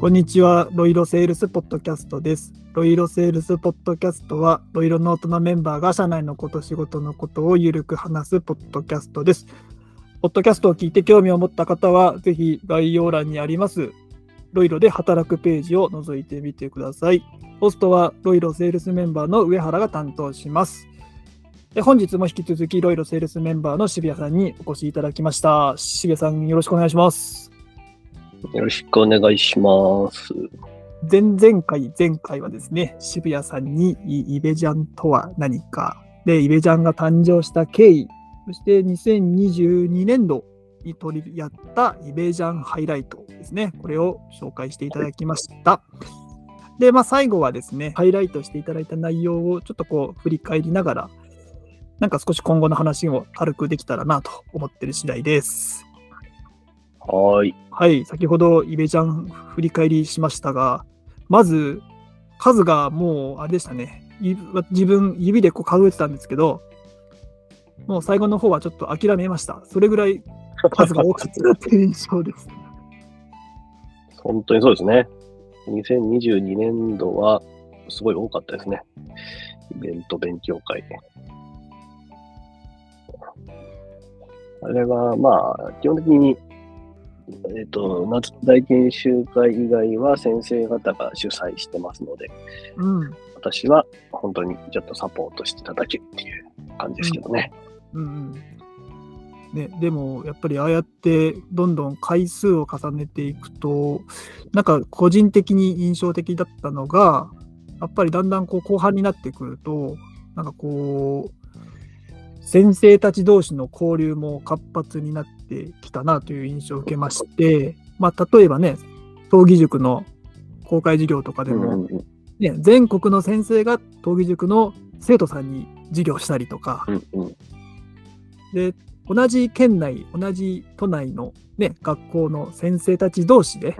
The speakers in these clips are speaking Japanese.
こんにちは。ロイロセールスポッドキャストです。ロイロセールスポッドキャストは、ロイロの大人メンバーが社内のこと、仕事のことをゆるく話すポッドキャストです。ポッドキャストを聞いて興味を持った方は、ぜひ概要欄にあります、ロイロで働くページを覗いてみてください。ホストはロイロセールスメンバーの上原が担当します。本日も引き続き、ロイロセールスメンバーの渋谷さんにお越しいただきました。渋谷さん、よろしくお願いします。よろしくお願いします。前々回、前回はですね、渋谷さんにイベジャンとは何か、で、イベジャンが誕生した経緯、そして2022年度に取りやったイベジャンハイライトですね、これを紹介していただきました。で、まあ、最後はですね、ハイライトしていただいた内容をちょっとこう振り返りながら、なんか少し今後の話を軽くできたらなと思ってる次第です。はーい。はい、先ほどイベジャン振り返りしましたが、まず数がもうあれでしたね、い自分、指でこう数えてたんですけど、もう最後の方はちょっと諦めました。それぐらい数が多かったなっていう印象です。本当にそうですね。2022年度はすごい多かったですね。イベント勉強会。あれは、まあ、基本的に、えっ、と、夏大研修会以外は先生方が主催してますので、うん、私は本当にちょっとサポートしてただけっていう感じですけどね。うんうん。ね、でもやっぱりああやってどんどん回数を重ねていくとなんか個人的に印象的だったのがやっぱりだんだんこう後半になってくるとなんかこう先生たち同士の交流も活発になってきたなという印象を受けまして、まあ、例えばね闘技塾の公開授業とかでも、ね、全国の先生が闘技塾の生徒さんに授業したりとか、で同じ県内同じ都内の、ね、学校の先生たち同士で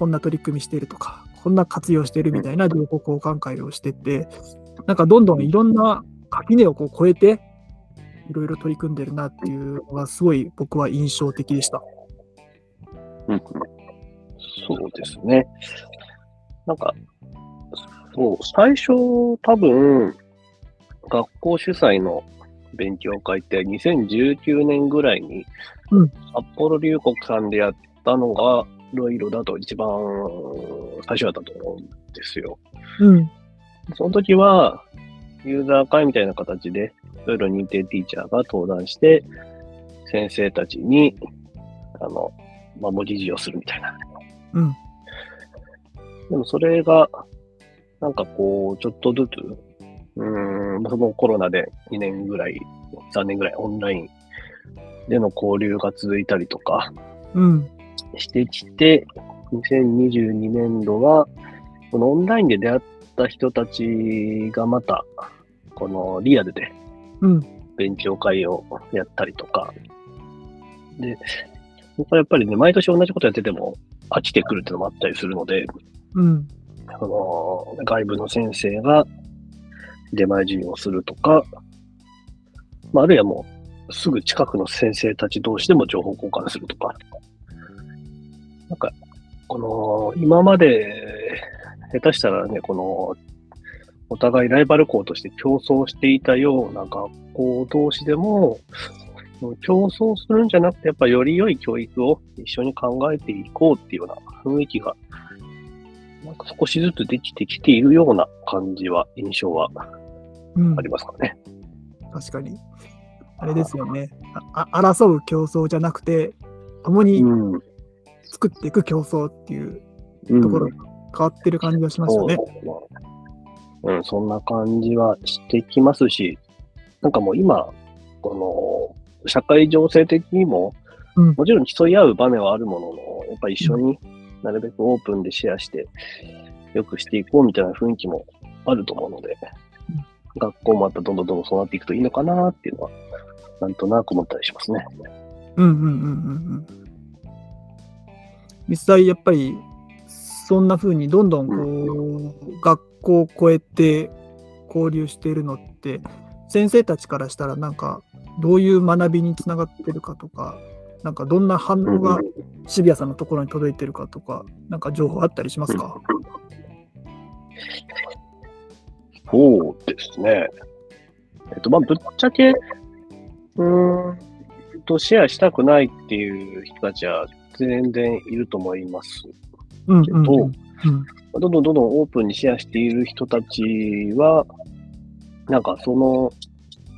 こんな取り組みしているとかこんな活用しているみたいな情報交換会をしててなんかどんどんいろんな垣根をこう越えていろいろ取り組んでるなっていうのがすごい僕は印象的でした。うんうんそうですね。なんか、そう、最初、多分、学校主催の勉強会って2019年ぐらいに、うん札幌龍谷さんでやったのが、ロイロだと一番最初だったと思うんですよ。うんその時は、ユーザー会みたいな形で、いろいろ認定ティーチャーが登壇して、先生たちに、あの、まあ、文字授業するみたいな。うんでもそれが、なんかこう、ちょっとずつ、うーん、そのコロナで2年ぐらい、3年ぐらいオンラインでの交流が続いたりとかうんしてきて、2022年度は、このオンラインで出会った人たちがまた、このリアルでうん。勉強会をやったりとか、で、僕はやっぱりね、毎年同じことやってても飽きてくるっていうのもあったりするので、うん。その外部の先生が出前授業をするとか、まあ、あるいはもうすぐ近くの先生たち同士でも情報交換するとか、なんか、この、今まで、下手したらね、この、お互いライバル校として競争していたような学校同士でも、競争するんじゃなくて、やっぱより良い教育を一緒に考えていこうっていうような雰囲気がなんか少しずつできてきているような感じは、印象はうんありますかね。確かにあれですよねああ争う競争じゃなくて共にうん。作っていく競争っていううんところが変わってる感じがしますよね。そうん、そんな感じはしてきますし、なんかもう今、この、社会情勢的にも、うんもちろん競い合う場面はあるものの、やっぱ一緒になるべくオープンでシェアして、良くしていこうみたいな雰囲気もあると思うので、学校もまたどんどんどんどんそうなっていくといいのかなっていうのは、なんとなく思ったりしますね。うんうんうんうんうん。実際やっぱりそんな風にどんどんこう、学校を超えて交流しているのって先生たちからしたらなんかどういう学びにつながってるかとかなんかどんな反応が渋谷さんのところに届いてるかとか、なんか情報あったりしますか、そうですね。えっと、まあ、ぶっちゃけ、うーんと、シェアしたくないっていう人たちは全然いると思います。うんけど、どんどんどんどんオープンにシェアしている人たちは、なんかその、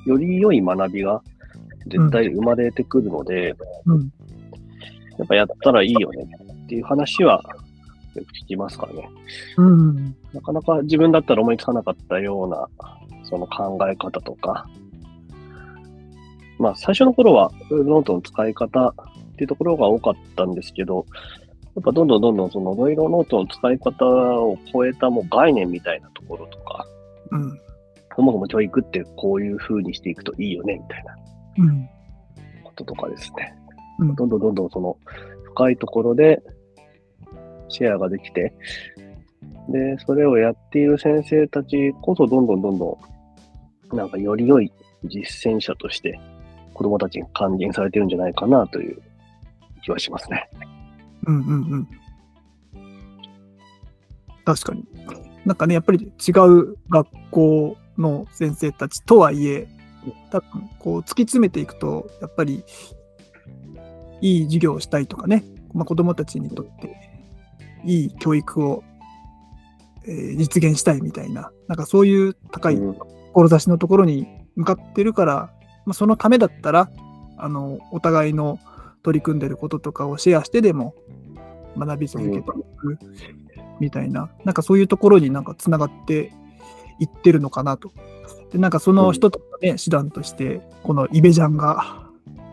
より良い学びが絶対生まれてくるので、うん。やっぱやったらいいよねっていう話はよく聞きますからね。うん。なかなか自分だったら思いつかなかったような、その考え方とか、まあ最初の頃はノートの使い方っていうところが多かったんですけど、やっぱどんどんどんどんそのロイロノートの使い方を超えたもう概念みたいなところとか、うんそもそも教育ってこういう風にしていくといいよねみたいなうんこととかですね。うんどんどんどんどんその深いところでシェアができて、で、それをやっている先生たちこそどんどんどんどんなんかより良い実践者として子供たちに還元されてるんじゃないかなという気はしますね。うんうんうん確かに。なんかね、やっぱり違う学校の先生たちとはいえ、多分こう突き詰めていくと、やっぱりいい授業をしたいとかね、まあ、子どもたちにとっていい教育を、えー実現したいみたいな、なんかそういう高いうん志のところに向かってるから、まあ、そのためだったらあのお互いの取り組んでることとかをシェアしてでも学び続けていくみたいな、なんかそういうところになんかつながっていってるのかなと。でなんかその一つのね、手段としてこのイベジャンが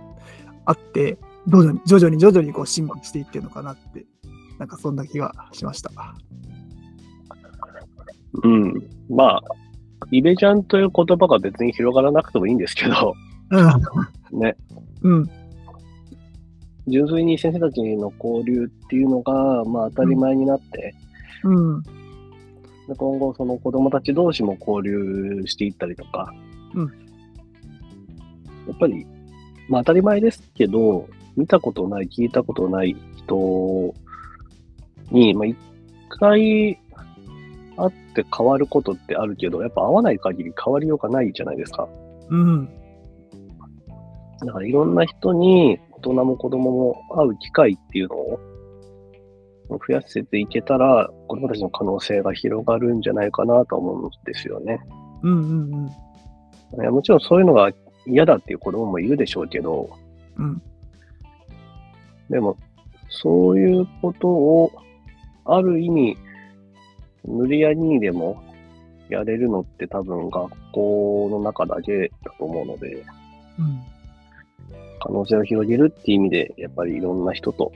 あって徐々に徐々に徐々にこう進化していってるのかなってなんかそんな気がしました。うん。まあ、イベジャンという言葉が別に広がらなくてもいいんですけど、ね、うん、うん、純粋に先生たちの交流っていうのが、まあ当たり前になって、うん、で今後その子供たち同士も交流していったりとか、うん。やっぱり、まあ当たり前ですけど、見たことない、聞いたことない人に、まあ一回会って変わることってあるけど、やっぱ会わない限り変わりようがないじゃないですか。うん、だからいろんな人に大人も子供も会う機会っていうのを増やせていけたら、子供たちの可能性が広がるんじゃないかなと思うんですよね。うん、うん、いやもちろんそういうのが嫌だっていう子供もいるでしょうけど、うん、でも、そういうことを、ある意味、無理やりにでもやれるのって多分学校の中だけだと思うので、うん、可能性を広げるっていう意味で、やっぱりいろんな人と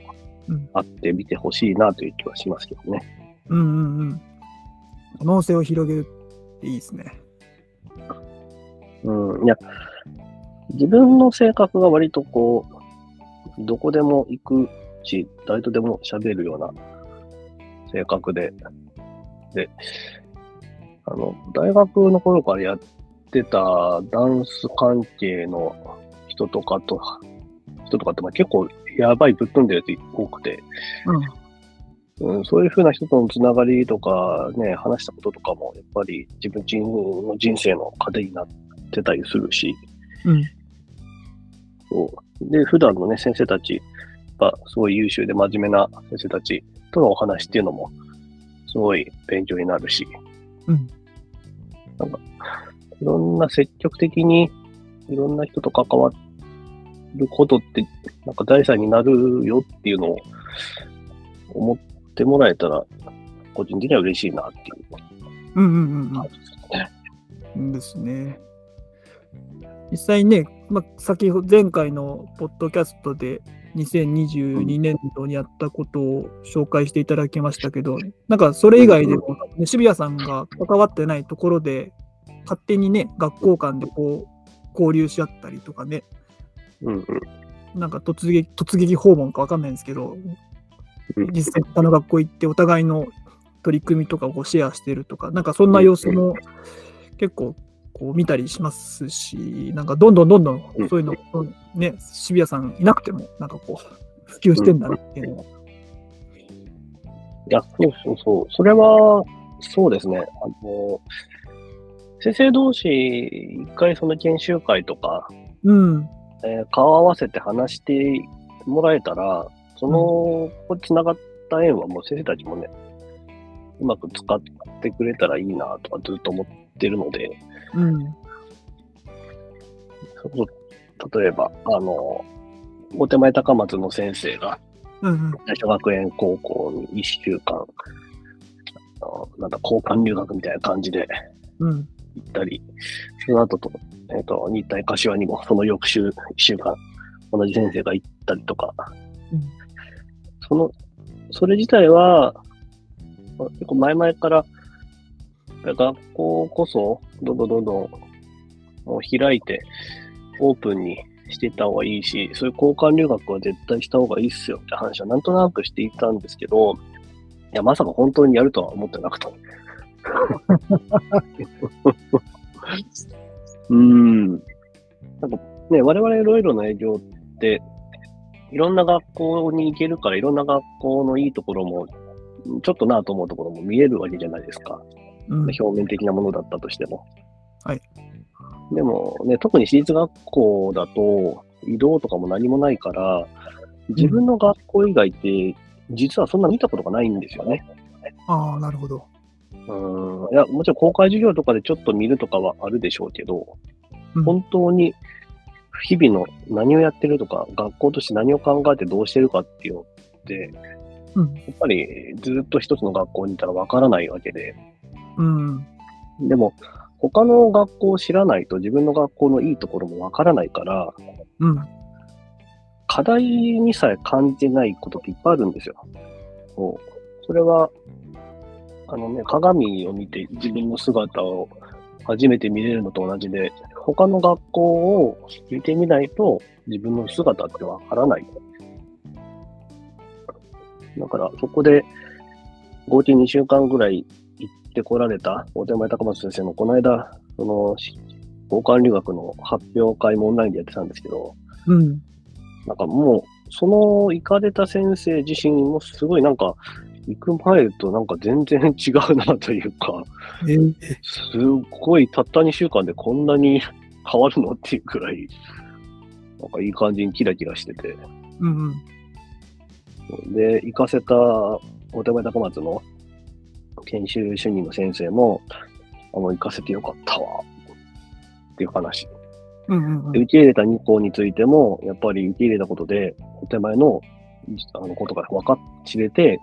うん会ってみてほしいなという気はしますけどね。うん、うん、うん。可能性を広げるっていいですね。うん、いや、自分の性格が割とこう、どこでも行くし、誰とでも喋るような性格で、で、あの、大学の頃からやってたダンス関係の人とかと、人とかってまあ結構やばいぶっ飛んでるやつ多くて、うん、うん、そういうふうな人とのつながりとかね、話したこととかも、やっぱり自分の人生の糧になってたりするし、うん、そう。で、普段のね、先生たちがすごい優秀で真面目な先生たちとのお話っていうのも、すごい勉強になるし、うん、いろんな積極的にいろんな人と関わることって、なんか財産になるよっていうのを思ってもらえたら、個人的には嬉しいなっていううん、うん。うん。ですね。実際ね、まあ、先ほど前回のポッドキャストで2022年度にやったことを紹介していただきましたけど、なんかそれ以外でも、ね、渋谷さんが関わってないところで、勝手にね、学校間でこう交流し合ったりとかね、うんうん。なんか突撃突撃訪問かわかんないんですけど、うん実際他の学校行ってお互いの取り組みとかをシェアしてるとか、なんかそんな様子も結構こう見たりしますし、なんかどんどんどんどんそういうの、ね、渋谷さんいなくても、なんかこう、普及してんだなっていうのは。いや、そうそうそう。それは、そうですね。あの、先生同士、一回その研修会とか、うん。えー顔合わせて話してもらえたら、その、ここつながった縁はもう先生たちもね、うまく使ってくれたらいいなとかずっと思ってるので、うん。そう例えば、あの、お手前高松の先生が、うん。大正学園高校に1週間、あのなんだ、交換留学みたいな感じでうん。行ったり、その後と、えっ、と、日体柏にもその翌週1週間、同じ先生が行ったりとか、うんその、それ自体は、まあ結構前々から、学校こそ、どんどんどんどんもう開いて、オープンにしていった方がいいし、そういう交換留学は絶対した方がいいっすよって話はなんとなくしていたんですけど、いや、まさか本当にやるとは思ってなくて。うーん。なんかね、我々いろいろな営業って、いろんな学校に行けるから、いろんな学校のいいところも、ちょっとなと思うところも見えるわけじゃないですか。うん。表面的なものだったとしても。はい。でもね、特に私立学校だと、移動とかも何もないから、自分の学校以外って、実はそんな見たことがないんですよね。ああ、なるほど。うん。いや、もちろん公開授業とかでちょっと見るとかはあるでしょうけど、うん本当に日々の何をやってるとか、学校として何を考えてどうしてるかっていうのって、うん。やっぱりずっと一つの学校にいたらわからないわけで、うん。でも、他の学校を知らないと自分の学校のいいところもわからないから、うん。課題にさえ感じないことっていっぱいあるんですよ。そうそれは、あのね、鏡を見て自分の姿を初めて見れるのと同じで、他の学校を見てみないと自分の姿ってわからない。だから、そこで合計2週間ぐらい行ってこられた大手前高松先生のこの間、その、交換留学の発表会もオンラインでやってたんですけど、うん。なんかもう、その行かれた先生自身もすごいなんか、行く前となんか全然違うなというか、えーすごいたった2週間でこんなに変わるのっていうくらい、なんかいい感じにキラキラしてて。うん。うん。で、行かせたお手前高松の研修主任の先生も、あの、行かせてよかったわ、っていう話。うん。うんで受け入れた2校についても、やっぱり受け入れたことで、お手前のあのことが分かっ知れて、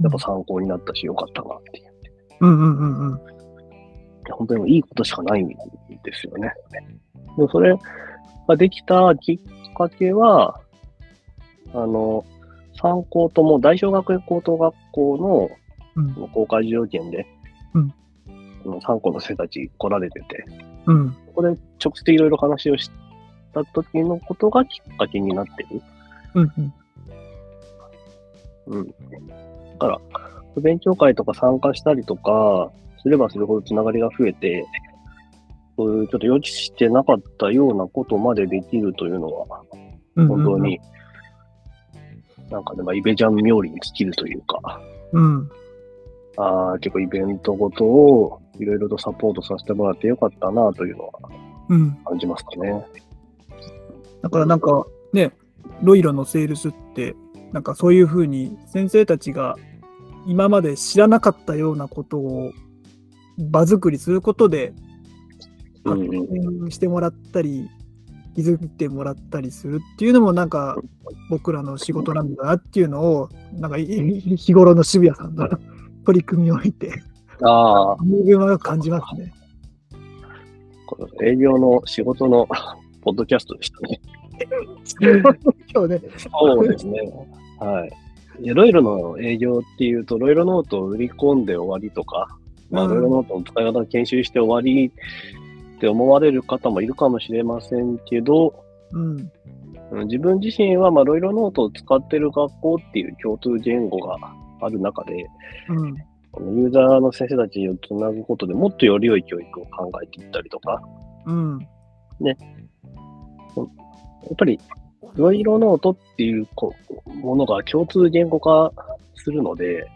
やっぱ参考になったし、よかったなっていう。うん。うん。うん。うん。本当にいいことしかないんですよね。でもそれができたきっかけは、あの、3校とも大正学園高等学校のうん。公開授業券で、うんあの3校の生たち来られてて、うん。ここで直接いろいろ話をした時のことがきっかけになってる。うん。うん。うん。だから、勉強会とか参加したりとか、すればするほどつながりが増えて、そういうちょっと予知してなかったようなことまでできるというのは、うん。本当に、なんかね、まあ、イベジャン冥利に尽きるというか、うん。ああ、結構イベントごとをいろいろとサポートさせてもらってよかったなというのはうん。感じますかね。だからなんかね、ロイロのセールスって、なんかそういうふうに先生たちが今まで知らなかったようなことを場作りすることで発見してもらったり、気づいてもらったりするっていうのもなんか僕らの仕事なんだなっていうのを、なんかい 日頃の渋谷さんの取り組みを見て、ああ、は感じますね。この営業の仕事の ポッドキャストでしたね。今日ね、そうですね。はい。いやロイロの営業っていうと、ロイロノートを売り込んで終わりとか、まあ、うん。ロイロノートの使い方を研修して終わりって思われる方もいるかもしれませんけど、うん、うん自分自身は、まあ、ロイロノートを使ってる学校っていう共通言語がある中で、うん、ユーザーの先生たちをつなぐことでもっとより良い教育を考えていったりとか、うん。やっぱり、いろいろノートっていうこものが共通言語化するので、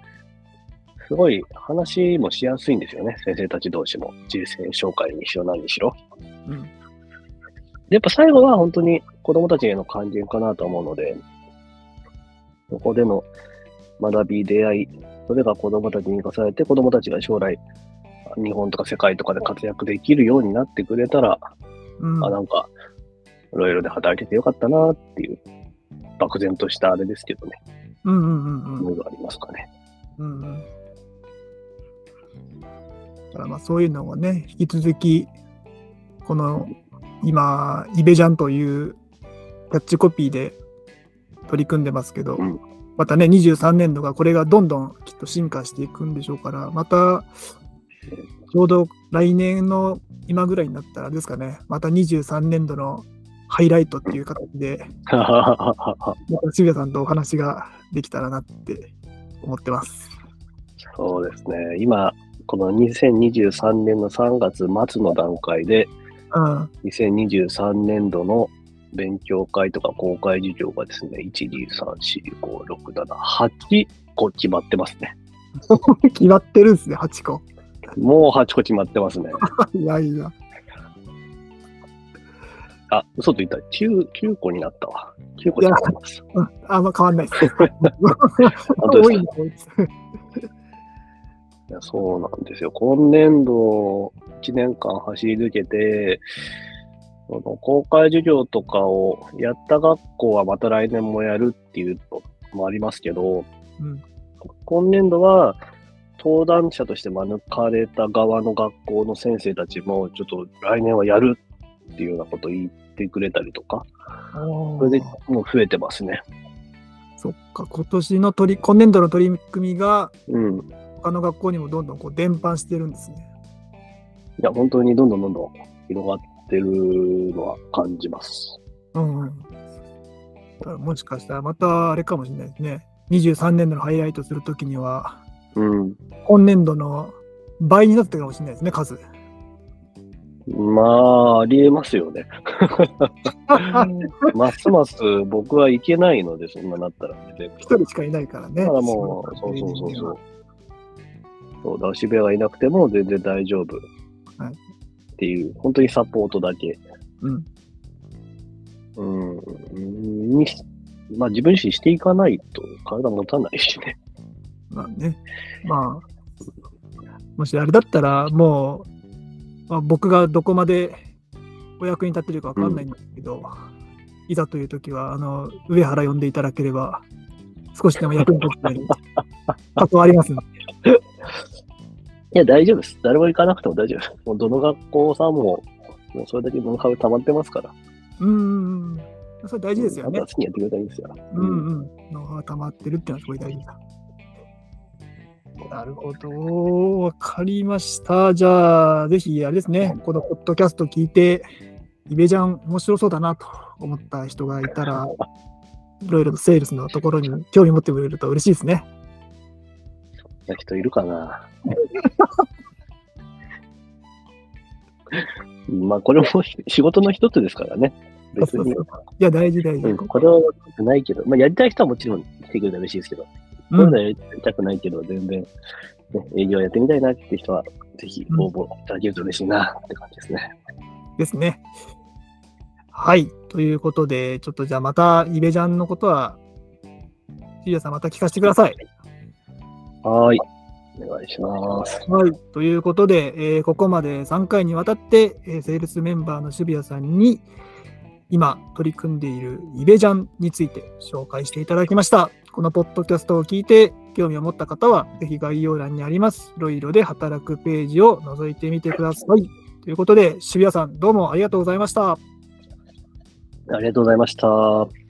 すごい話もしやすいんですよね。先生たち同士も。人生紹介にしろ何にしろ。うん。でやっぱ最後は本当に子供たちへの還元かなと思うので、そこでの学び、出会い、それが子供たちに生かされて、子供たちが将来、日本とか世界とかで活躍できるようになってくれたら、うんあ、なんか、いろいろで働いててよかったなっていう、漠然としたあれですけどね、うんうんうんうん。ものがありますかね。うんうん。だからまあそういうのをね、引き続き、この今、イベジャンというキャッチコピーで取り組んでますけど、うんまたね、23年度がこれがどんどんきっと進化していくんでしょうから、また、ちょうど来年の今ぐらいになったらですかね、また23年度のハイライトっていう形で、また渋谷さんとお話ができたらなって思ってます。そうですね。今、この2023年の3月末の段階で、うん。2023年度の勉強会とか公開授業がですね、1、2、3、4、5、6、7、8個決まってますね。決まってるんですね、8個。もう8個決まってますね。いやいや。あ、嘘と言ったら9、9個になったわ。9個決まってます。うんあんま変わんない です。多いな多いですいやそうなんですよ。今年度1年間走り抜けて、その公開授業とかをやった学校はまた来年もやるっていうのもありますけど、うん今年度は登壇者として招かれた側の学校の先生たちも、ちょっと来年はやるっていうようなことを言ってくれたりとか、それでもう増えてますね。そっか、今年の取り、今年度の取り組みがうん。い他の学校にもどんどんこう伝播してるんですね。や、本当にどんどんどんどん広がってるのは感じます。うんうん。もしかしたらまたあれかもしれないですね。23年度のハイライトするときには、うん。今年度の倍になってたかもしれないですね、数。まあ、ありえますよね。ますます僕はいけないので、そんななったらね。一人しかいないからね。だからもう、そうそうそうそう。そうだ、渋谷がいなくても全然大丈夫。はいっていう、本当にサポートだけ。うん。うん。にしまあ、自分自身していかないと体持たないしね。まあね。まあ、もしあれだったら、もう、まあ、僕がどこまでお役に立てるかわかんないんですけど、いざという時は、あの、上原呼んでいただければ、少しでも役に立って、関わりますんで。いや、大丈夫です。誰も行かなくても大丈夫です。もうどの学校さんも、もうそれだけノウハウ溜まってますから。うんうんうん。それ大事ですよね。好きにやってくれたらいいですよ。うんうん。ノウハウ溜まってるっていうのはすごい大事だ。なるほど。わかりました。じゃあ、ぜひ、あれですね、このポッドキャスト聞いて、イベジャン面白そうだなと思った人がいたら、いろいろとセールスのところに興味持ってくれると嬉しいですね。そんな人いるかな？まあ、これも仕事の一つですからね。別にそうそう。そういや、大事大事。うん、これはないけど、まあ、やりたい人はもちろん来てくれたら嬉しいですけど、こういうのやりたくないけど、全然、ね、営業やってみたいなって人は、ぜひ応募いただけると嬉しいなって感じですね。ですね。はい。ということで、ちょっとじゃあまたイベジャンのことは、シリアさんまた聞かせてください。はーい。お願いします。はい。ということで、えーここまで3回にわたって、えーセールスメンバーの渋谷さんに、今取り組んでいるイベジャンについて紹介していただきました。このポッドキャストを聞いて興味を持った方は、ぜひ概要欄にあります、いろいろで働くページを覗いてみてください。ということで、渋谷さん、どうもありがとうございました。ありがとうございました。